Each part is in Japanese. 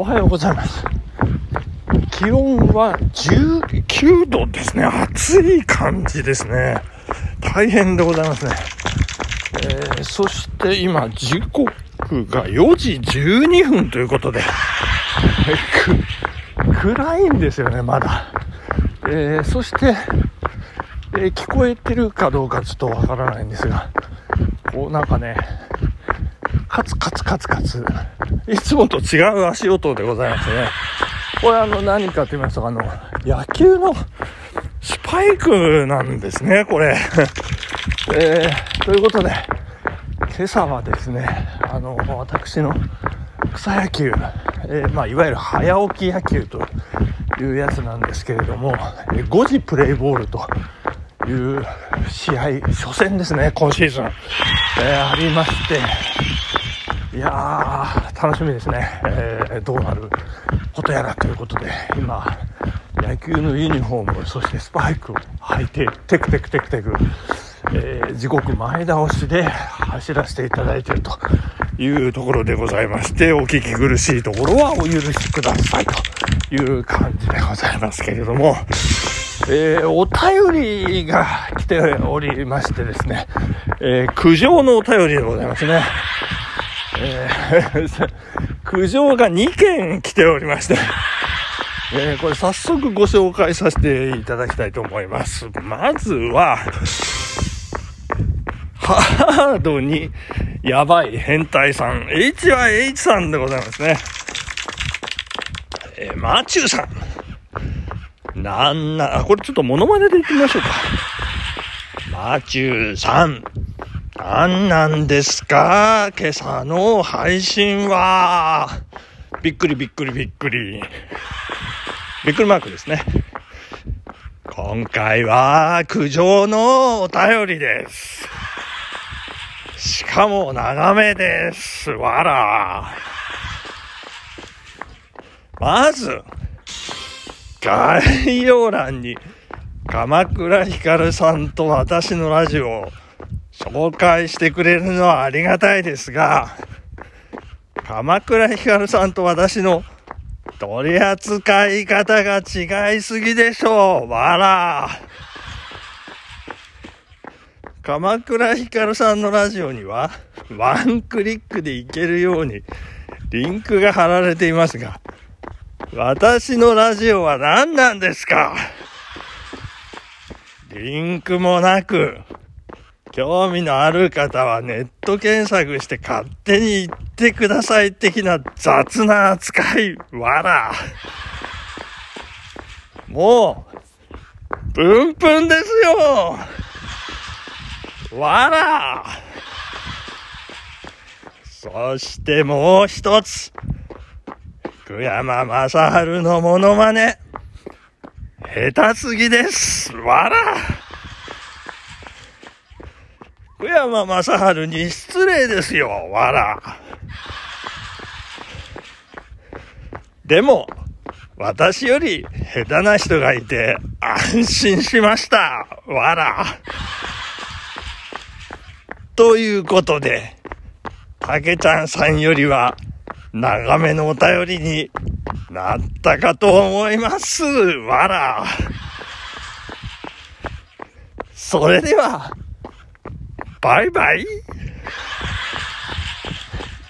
おはようございます。気温は19度ですね。暑い感じですね。大変でございますね。えー、そして今、時刻が4時12分ということで、暗いんですよね、まだ。えー、そして、えー、聞こえてるかどうかちょっとわからないんですが、こうなんかね、カツカツカツカツ、いつもと違う足音でございますね。これあの何かと言いますと、あの、野球のスパイクなんですね、これ。えー、ということで、今朝はですね、あの、私の草野球、えー、まあ、いわゆる早起き野球というやつなんですけれども、え5時プレイボールという試合、初戦ですね、今シーズン、えー、ありまして、いやー、楽しみですね、えー、どうなることやらということで、今、野球のユニフォーム、そしてスパイクを履いて、テクテクテクテク、えー、時刻前倒しで走らせていただいているというところでございまして、お聞き苦しいところはお許しくださいという感じでございますけれども、えー、お便りが来ておりましてですね、えー、苦情のお便りでございますね。えー、苦情が2件来ておりまして、えー、これ早速ご紹介させていただきたいと思います。まずは、ハードにやばい変態さん。H は H さんでございますね。えー、マチューさん。なんな、これちょっとモノマネで言ってみましょうか。マチューさん。何なんですか？今朝の配信は。びっくりびっくりびっくり。びっくりマークですね。今回は苦情のお便りです。しかも長めです。わら。まず、概要欄に鎌倉ひかるさんと私のラジオ紹介してくれるのはありがたいですが、鎌倉ひかるさんと私の取り扱い方が違いすぎでしょう。わら。鎌倉ひかるさんのラジオには、ワンクリックでいけるように、リンクが貼られていますが、私のラジオは何なんですか？リンクもなく、興味のある方はネット検索して勝手に言ってください的な雑な扱い、わら。もう、プンプンですよわらそしてもう一つ。福山雅治のモノマネ。下手すぎです。わら福山雅治に失礼ですよ、わら。でも、私より下手な人がいて安心しました、わら。ということで、たけちゃんさんよりは長めのお便りになったかと思います、わら。それでは、バイバイ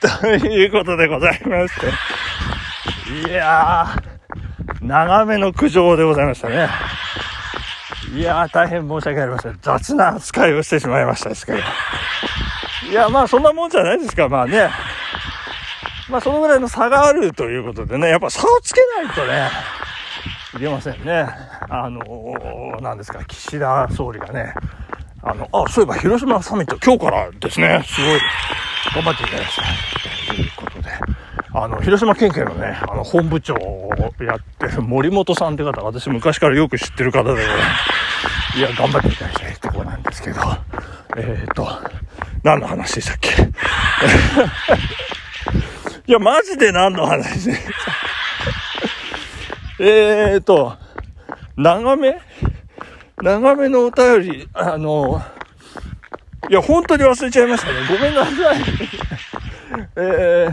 ということでございまして。いやー、長めの苦情でございましたね。いやー、大変申し訳ありません。雑な扱いをしてしまいましたですけど。いや、まあそんなもんじゃないですか、まあね。まあそのぐらいの差があるということでね、やっぱ差をつけないとね、いけませんね。あのー、なんですか、岸田総理がね、あの、あ、そういえば広島サミット今日からですね、すごい。頑張っていただきたい。ということで、あの、広島県警のね、あの、本部長をやってる森本さんって方、私昔からよく知ってる方で、いや、頑張っていただきたいところなんですけど、えっ、ー、と、何の話でしたっけ？いや、マジで何の話でした？えっと、長め？長めのお便り、あの、いや、本当に忘れちゃいましたね。ごめんなさい。え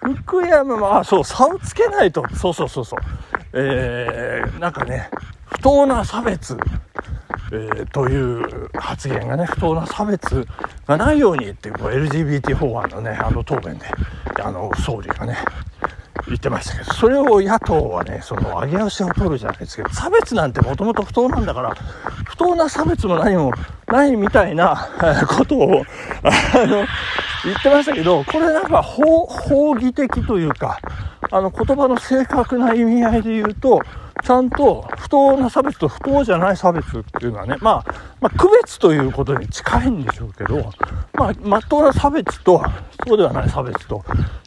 ー、福山も、あ、そう、差をつけないと、そうそうそうそう。えー、なんかね、不当な差別、えー、という発言がね、不当な差別がないようにっていう、LGBT 法案のね、あの答弁で、あの、総理がね、言ってましたけど、それを野党はね、その上げ足を取るじゃないですけど、差別なんてもともと不当なんだから、不当な差別も何もないみたいなことを、あの、言ってましたけど、これなんか法、法義的というか、あの言葉の正確な意味合いで言うと、ちゃんと不当な差別と不当じゃない差別っていうのはね、まあ、まあ、区別ということに近いんでしょうけど、まあ、まっとうな差別と、そうではない差別と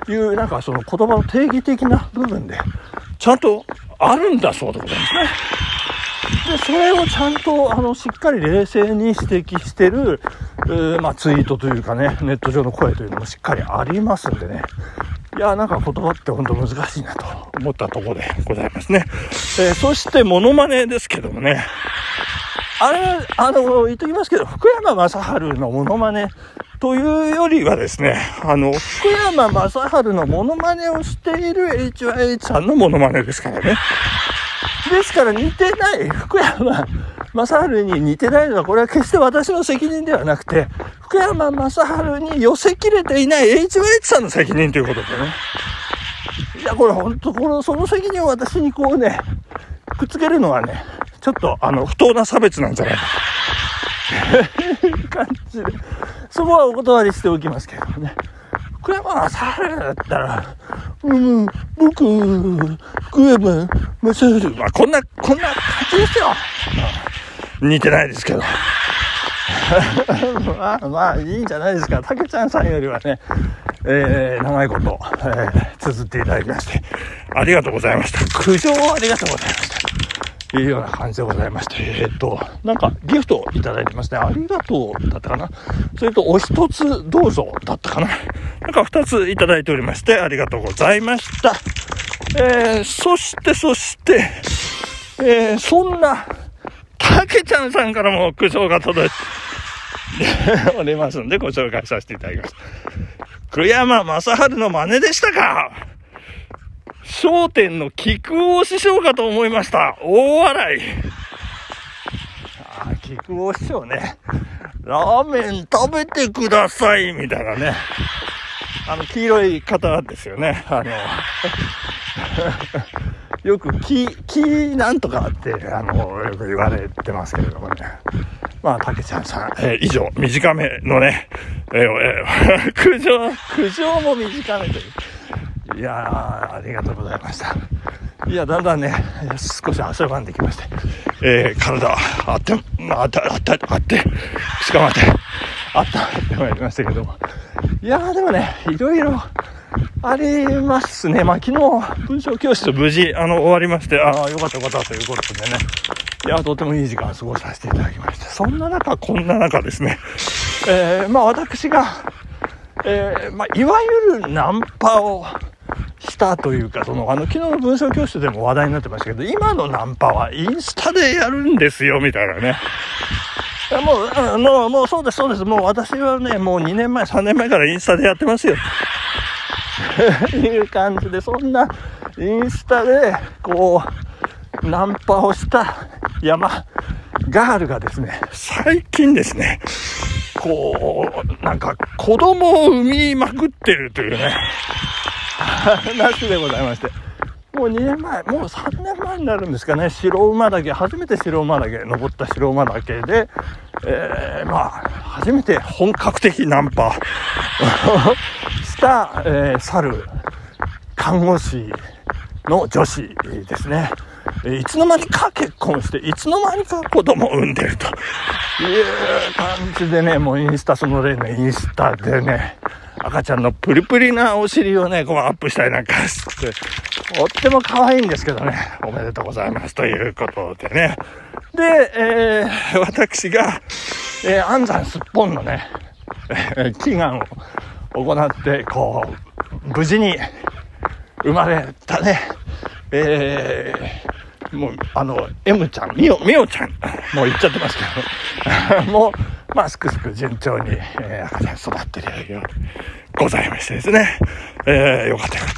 いう、なんかその言葉の定義的な部分で、ちゃんとあるんだそうでございますね。で、それをちゃんと、あの、しっかり冷静に指摘してる、まあ、ツイートというかね、ネット上の声というのもしっかりありますんでね。いや、なんか言葉って本当難しいなと思ったところでございますね。えー、そして、モノマネですけどもね。あれ、あの、言っときますけど、福山雅治のモノマネというよりはですね、あの、福山雅治のモノマネをしている HYH さんのモノマネですからね。ですから似てない、福山雅治に似てないのは、これは決して私の責任ではなくて、福山雅治に寄せきれていない HYH さんの責任ということでね。いや、これ本当、この、その責任を私にこうね、くっつけるのはね、ちょっと、あの、不当な差別なんじゃないか感じで、そこはお断りしておきますけどね。福山雅治だったら、うん、僕、福山雅治、まあ、こんな、こんな感じですよ。似てないですけど。まあまあいいんじゃないですか。たけちゃんさんよりはね、えー、長いこと、えー、綴っていただきまして、ありがとうございました。苦情をありがとうございました。いうような感じでございまして、えー、っと、なんかギフトいただいてますね。ありがとうだったかな。それと、お一つどうぞだったかな。なんか二ついただいておりまして、ありがとうございました。えー、そして、そして、えー、そんな、けちゃんさんからも苦情が届いて おりますんで、ご紹介させていただきます。福山雅治の真似でしたか商店の菊王師匠かと思いました。大笑い。あ、菊王師匠ね。ラーメン食べてください、みたいなね。あの、黄色い方ですよね。あの、よく木、木なんとかって、あの、よく言われてますけれどもね。まあ、竹ちゃんさん、えー、以上、短めのね、えー、えー、苦情、苦情も短めという。いやー、ありがとうございました。いや、だんだんね、少し汗ばんできまして、えー、体、あって、あって、あって、あって、しかまって、あったってまいりましたけども。いやー、でもね、いろいろ、ありますね。まあ、昨日、文章教室無事、あの、終わりまして、ああ、よかったよかったということでね。いや、とてもいい時間を過ごさせていただきました。そんな中、こんな中ですね。えー、まあ、私が、えー、まあ、いわゆるナンパをしたというか、その、あの、昨日の文章教室でも話題になってましたけど、今のナンパはインスタでやるんですよ、みたいなね。もう、あの、もうそうです、そうです。もう私はね、もう2年前、3年前からインスタでやってますよ。いう感じで、そんなインスタで、こう、ナンパをした山、ガールがですね、最近ですね、こう、なんか子供を産みまくってるというね、話でございまして。もう2年前、もう3年前になるんですかね、白馬岳、初めて白馬岳、登った白馬岳で、えー、まあ、初めて本格的ナンパした、えー、猿、看護師の女子ですね。いつの間にか結婚して、いつの間にか子供を産んでるという感じでね、もうインスタ、その例のインスタでね、赤ちゃんのプリプリなお尻をね、こうアップしたりなんかして、とっても可愛いんですけどね、おめでとうございますということでね。で、えー、私が、えー、安産すっぽんのね、え祈願を行って、こう、無事に生まれたね、えー、もう、あの、M ちゃん、みお、みおちゃん、もう言っちゃってますけど、もう、まあ、すくすく順調に、えー、赤ちゃん育ってるよう。ございましてですね。えー、よかったよかっ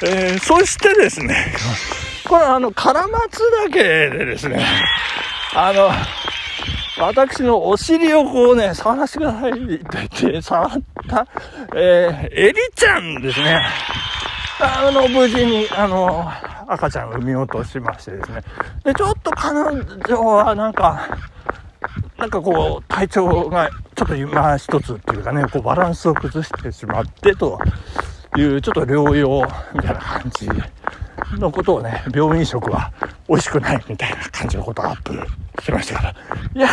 た。えー、そしてですね、これあの、唐松岳でですね、あの、私のお尻をこうね、触らせてくださいって言って、触った、えー、エリちゃんですね。あの、無事に、あの、赤ちゃんを産み落としましてですね。で、ちょっと彼女はなんか、なんかこう、体調がちょっと今一つっていうかね、こうバランスを崩してしまってという、ちょっと療養みたいな感じのことをね、病院食は美味しくないみたいな感じのことをアップしましたから、いや、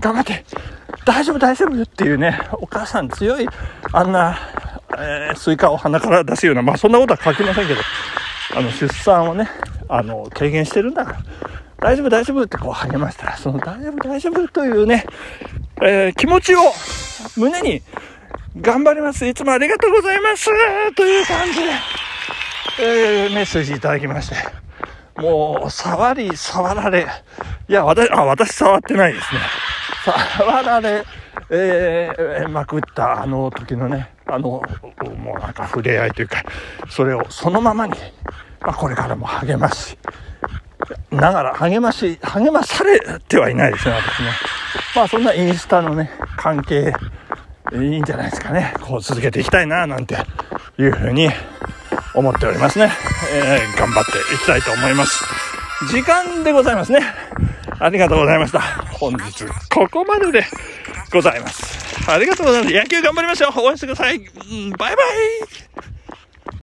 頑張って、大丈夫大丈夫っていうね、お母さん強い、あんな、えースイカを鼻から出すような、まあそんなことは書きませんけど、あの、出産をね、あの、軽減してるんだから、大丈夫大丈夫ってこう励ましたら、その大丈夫大丈夫というね、えー気持ちを胸に頑張ります。いつもありがとうございますという感じで、えーメッセージいただきまして、もう、触り、触られ、いや、私、あ、私触ってないですね。触られ、えーまくったあの時のね、あの、もうなんか触れ合いというか、それをそのままに、まあ、これからも励まし、ながら励まし、励まされてはいないですね、私ね。まあそんなインスタのね、関係、いいんじゃないですかね。こう続けていきたいな、なんていうふうに思っておりますね。えー頑張っていきたいと思います。時間でございますね。ありがとうございました。本日、ここまででございます。ありがとうございます。野球頑張りましょう。応援してください。バイバイ